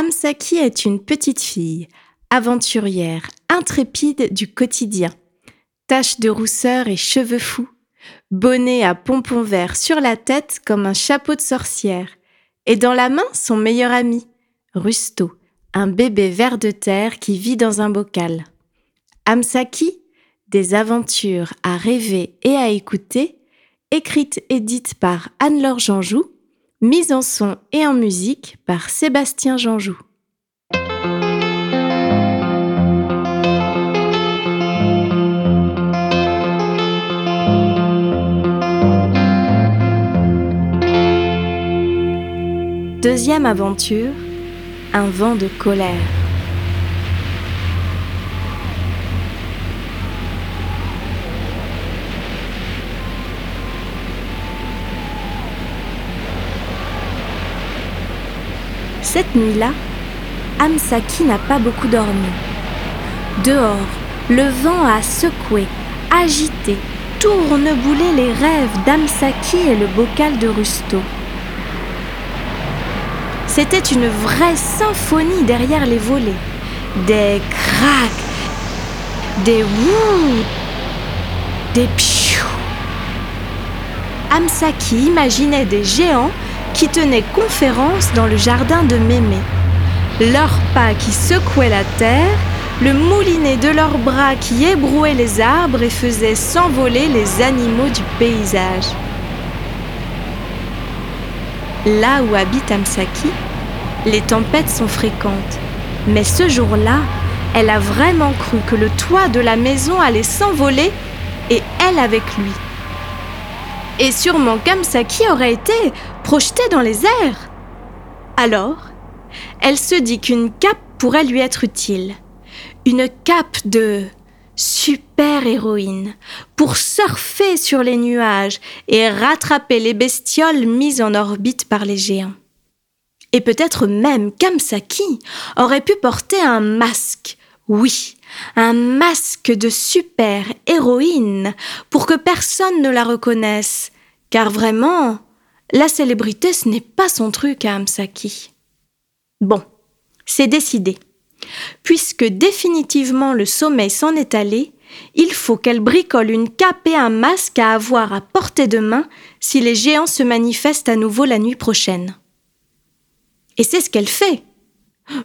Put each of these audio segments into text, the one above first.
Amsaki est une petite fille, aventurière, intrépide du quotidien. Taches de rousseur et cheveux fous, bonnet à pompons verts sur la tête comme un chapeau de sorcière, et dans la main son meilleur ami, Rusto, un bébé vert de terre qui vit dans un bocal. Amsaki, des aventures à rêver et à écouter, écrite et dite par Anne-Laure Janjou, mise en son et en musique par Sébastien Janjou. Deuxième aventure, un vent de colère. Cette nuit-là, Amsaki n'a pas beaucoup dormi. Dehors, le vent a secoué, agité, tourneboulé les rêves d'Amsaki et le bocal de Rusto. C'était une vraie symphonie derrière les volets. Des craques, des wouh, des pshiou. Amsaki imaginait des géants qui tenaient conférence dans le jardin de Mémé. Leurs pas qui secouaient la terre, le moulinet de leurs bras qui ébrouait les arbres et faisait s'envoler les animaux du paysage. Là où habite Amsaki, les tempêtes sont fréquentes. Mais ce jour-là, elle a vraiment cru que le toit de la maison allait s'envoler et elle avec lui. Et sûrement qu'Amsaki aurait été projetée dans les airs. Alors, elle se dit qu'une cape pourrait lui être utile. Une cape de super-héroïne pour surfer sur les nuages et rattraper les bestioles mises en orbite par les géants. Et peut-être même Kamsaki aurait pu porter un masque. Oui, un masque de super-héroïne pour que personne ne la reconnaisse. Car vraiment, la célébrité, ce n'est pas son truc à Amsaki. Bon, c'est décidé. Puisque définitivement le sommeil s'en est allé, il faut qu'elle bricole une cape et un masque à avoir à portée de main si les géants se manifestent à nouveau la nuit prochaine. Et c'est ce qu'elle fait.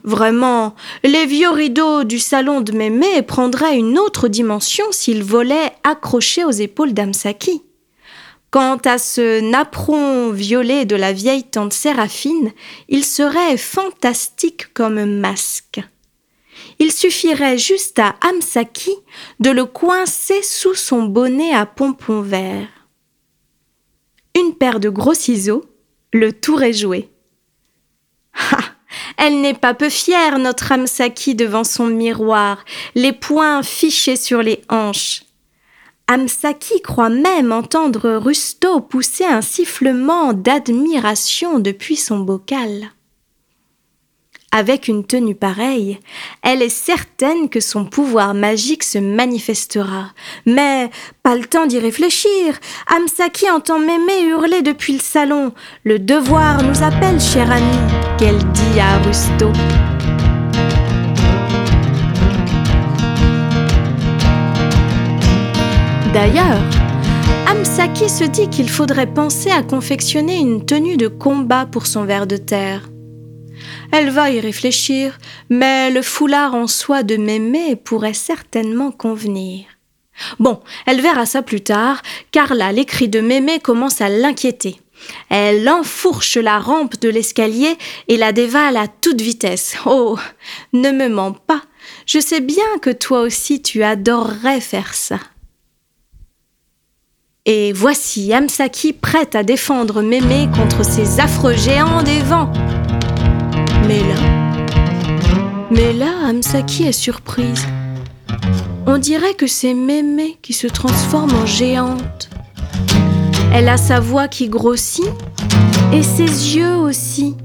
Vraiment, les vieux rideaux du salon de Mémé prendraient une autre dimension s'ils volaient accrochés aux épaules d'Amsaki. Quant à ce napperon violet de la vieille tante Séraphine, il serait fantastique comme masque. Il suffirait juste à Amsaki de le coincer sous son bonnet à pompons verts. Une paire de gros ciseaux, le tour est joué. Ha Elle n'est pas peu fière, notre Amsaki, devant son miroir, les poings fichés sur les hanches. Amsaki croit même entendre Rusto pousser un sifflement d'admiration depuis son bocal. Avec une tenue pareille, elle est certaine que son pouvoir magique se manifestera. Mais pas le temps d'y réfléchir. Amsaki entend Mémé hurler depuis le salon. Le devoir nous appelle, cher ami, qu'elle dit à Rusto. D'ailleurs, Amsaki se dit qu'il faudrait penser à confectionner une tenue de combat pour son ver de terre. Elle va y réfléchir, mais le foulard en soie de Mémé pourrait certainement convenir. Bon, elle verra ça plus tard, car là, les cris de Mémé commencent à l'inquiéter. Elle enfourche la rampe de l'escalier et la dévale à toute vitesse. Oh, ne me mens pas, je sais bien que toi aussi tu adorerais faire ça. Et voici Amsaki prête à défendre Mémé contre ces affreux géants des vents. Mais là, mais là, Amsaki est surprise. On dirait que c'est Mémé qui se transforme en géante. Elle a sa voix qui grossit et ses yeux aussi.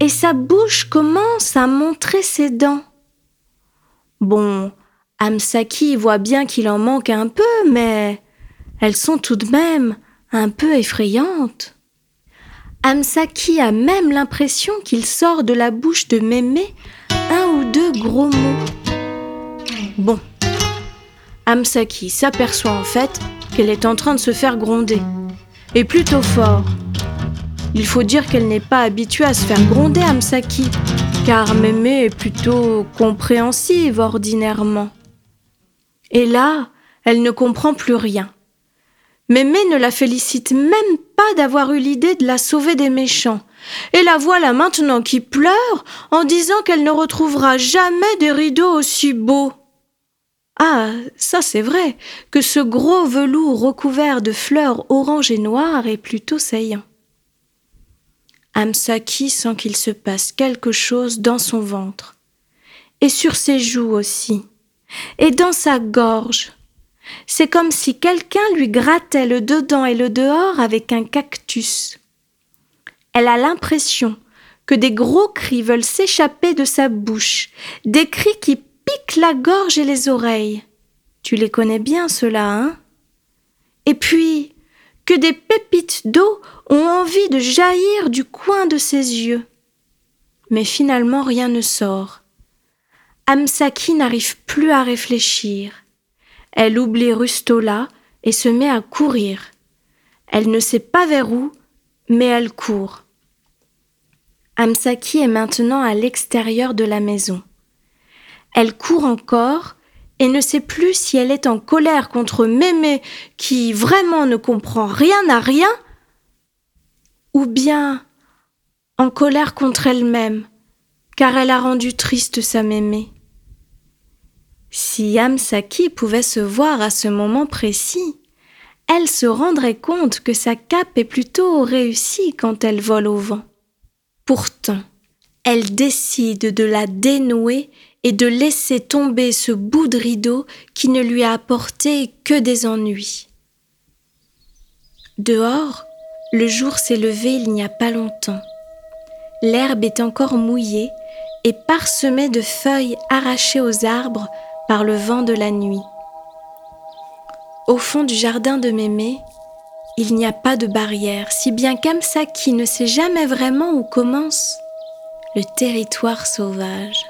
Et sa bouche commence à montrer ses dents. Bon, Amsaki voit bien qu'il en manque un peu, mais elles sont tout de même un peu effrayantes. Amsaki a même l'impression qu'il sort de la bouche de Mémé un ou deux gros mots. Bon, Amsaki s'aperçoit en fait qu'elle est en train de se faire gronder. Et plutôt fort. Il faut dire qu'elle n'est pas habituée à se faire gronder Amsaki, car Mémé est plutôt compréhensive ordinairement. Et là, elle ne comprend plus rien. Mémé ne la félicite même pas d'avoir eu l'idée de la sauver des méchants. Et la voilà maintenant qui pleure en disant qu'elle ne retrouvera jamais des rideaux aussi beaux. Ah, ça c'est vrai, que ce gros velours recouvert de fleurs orange et noires est plutôt saillant. Amsaki sent qu'il se passe quelque chose dans son ventre, et sur ses joues aussi, et dans sa gorge. C'est comme si quelqu'un lui grattait le dedans et le dehors avec un cactus. Elle a l'impression que des gros cris veulent s'échapper de sa bouche, des cris qui piquent la gorge et les oreilles. Tu les connais bien, ceux-là, hein? Et puis, que des pépites d'eau ont envie de jaillir du coin de ses yeux. Mais finalement, rien ne sort. Amsaki n'arrive plus à réfléchir. Elle oublie Rustola et se met à courir. Elle ne sait pas vers où, mais elle court. Amsaki est maintenant à l'extérieur de la maison. Elle court encore et ne sait plus si elle est en colère contre Mémé qui vraiment ne comprend rien à rien, ou bien en colère contre elle-même, car elle a rendu triste sa Mémé. Si Amsaki pouvait se voir à ce moment précis, elle se rendrait compte que sa cape est plutôt réussie quand elle vole au vent. Pourtant, elle décide de la dénouer et de laisser tomber ce bout de rideau qui ne lui a apporté que des ennuis. Dehors, le jour s'est levé il n'y a pas longtemps. L'herbe est encore mouillée et parsemée de feuilles arrachées aux arbres le vent de la nuit. Au fond du jardin de Mémé, il n'y a pas de barrière, si bien qu'Amsaki ne sait jamais vraiment où commence le territoire sauvage.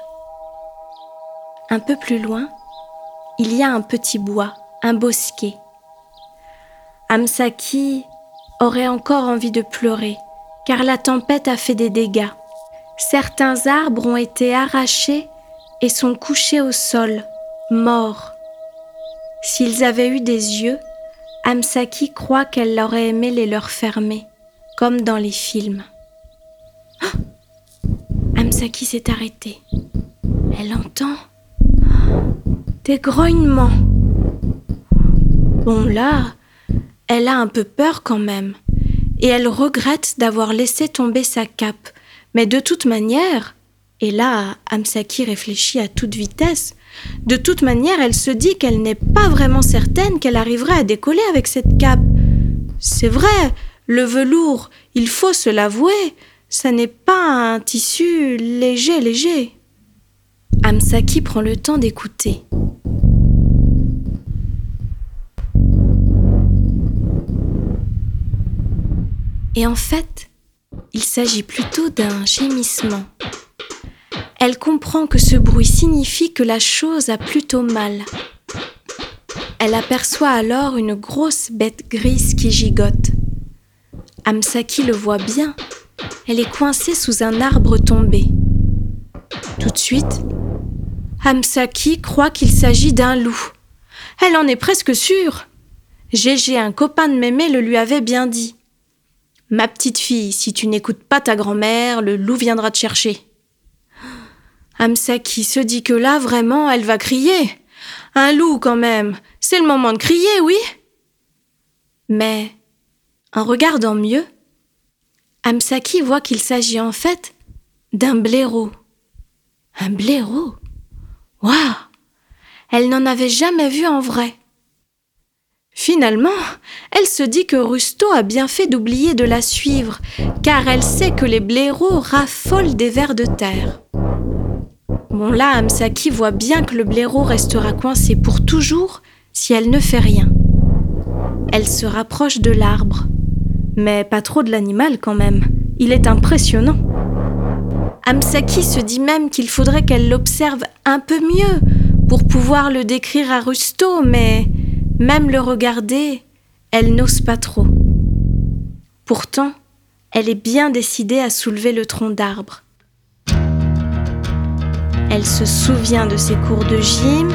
Un peu plus loin, il y a un petit bois, un bosquet. Amsaki aurait encore envie de pleurer, car la tempête a fait des dégâts. Certains arbres ont été arrachés et sont couchés au sol, morts. S'ils avaient eu des yeux, Amsaki croit qu'elle aurait aimé les leur fermer, comme dans les films. Oh Amsaki s'est arrêtée. Elle entend des grognements. Bon là, elle a un peu peur quand même, et elle regrette d'avoir laissé tomber sa cape. Mais de toute manière, et là, Amsaki réfléchit à toute vitesse, de toute manière, elle se dit qu'elle n'est pas vraiment certaine qu'elle arriverait à décoller avec cette cape. C'est vrai, le velours, il faut se l'avouer, ça n'est pas un tissu léger, léger. Amsaki prend le temps d'écouter. Et en fait, il s'agit plutôt d'un gémissement. Elle comprend que ce bruit signifie que la chose a plutôt mal. Elle aperçoit alors une grosse bête grise qui gigote. Amsaki le voit bien. Elle est coincée sous un arbre tombé. Tout de suite, Amsaki croit qu'il s'agit d'un loup. Elle en est presque sûre. Gégé, un copain de Mémé, le lui avait bien dit. Ma petite fille, si tu n'écoutes pas ta grand-mère, le loup viendra te chercher. Amsaki se dit que là, vraiment, elle va crier. Un loup, quand même. C'est le moment de crier, oui. Mais, en regardant mieux, Amsaki voit qu'il s'agit en fait d'un blaireau. Un blaireau? Waouh Elle n'en avait jamais vu en vrai. Finalement, elle se dit que Rusto a bien fait d'oublier de la suivre, car elle sait que les blaireaux raffolent des vers de terre. Bon là, Amsaki voit bien que le blaireau restera coincé pour toujours si elle ne fait rien. Elle se rapproche de l'arbre, mais pas trop de l'animal quand même, il est impressionnant. Amsaki se dit même qu'il faudrait qu'elle l'observe un peu mieux pour pouvoir le décrire à Rusto, mais même le regarder, elle n'ose pas trop. Pourtant, elle est bien décidée à soulever le tronc d'arbre. Elle se souvient de ses cours de gym,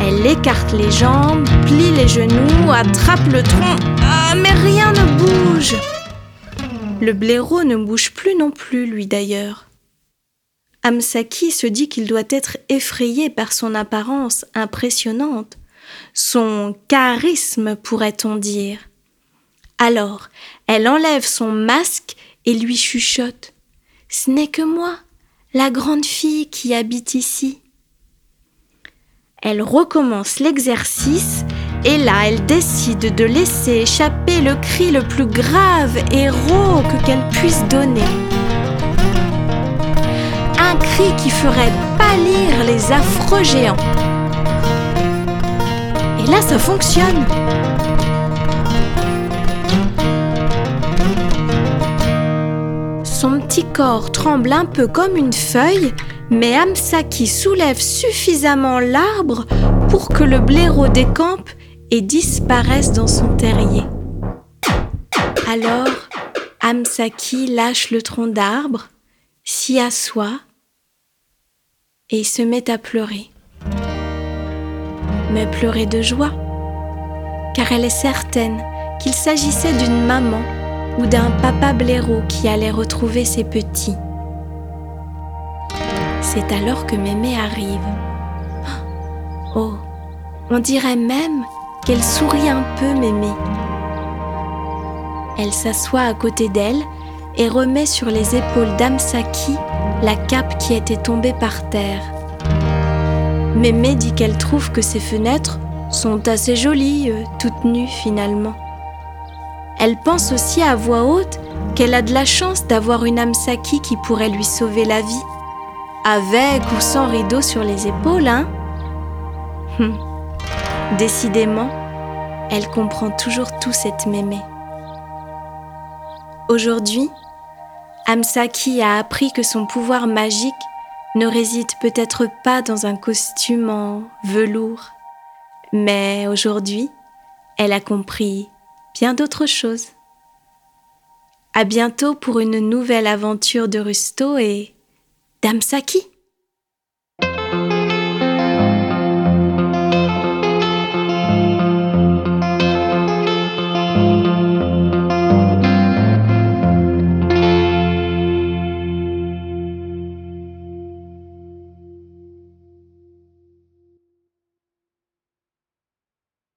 elle écarte les jambes, plie les genoux, attrape le tronc. Ah, mais rien ne bouge Le blaireau ne bouge plus non plus, lui d'ailleurs. Amsaki se dit qu'il doit être effrayé par son apparence impressionnante, son charisme pourrait-on dire. Alors, elle enlève son masque et lui chuchote. Ce n'est que moi, la grande fille qui habite ici. Elle recommence l'exercice et là elle décide de laisser échapper le cri le plus grave et rauque qu'elle puisse donner un cri qui ferait pâlir les affreux géants. Et là, ça fonctionne. Son petit corps tremble un peu comme une feuille, mais Amsaki soulève suffisamment l'arbre pour que le blaireau décampe et disparaisse dans son terrier. Alors, Amsaki lâche le tronc d'arbre, s'y assoit et se met à pleurer. Mais pleurer de joie, car elle est certaine qu'il s'agissait d'une maman ou d'un papa blaireau qui allait retrouver ses petits. C'est alors que Mémé arrive. Oh, on dirait même qu'elle sourit un peu, Mémé. Elle s'assoit à côté d'elle et remet sur les épaules d'Amsaki la cape qui était tombée par terre. Mémé dit qu'elle trouve que ces fenêtres sont assez jolies, euh, toutes nues finalement. Elle pense aussi à voix haute qu'elle a de la chance d'avoir une Amsaki qui pourrait lui sauver la vie. Avec ou sans rideau sur les épaules, hein? Hum. Décidément, elle comprend toujours tout cette mémé. Aujourd'hui, Amsaki a appris que son pouvoir magique ne réside peut-être pas dans un costume en velours, mais aujourd'hui, elle a compris bien d'autres choses. À bientôt pour une nouvelle aventure de Rusto et d'Amsaki.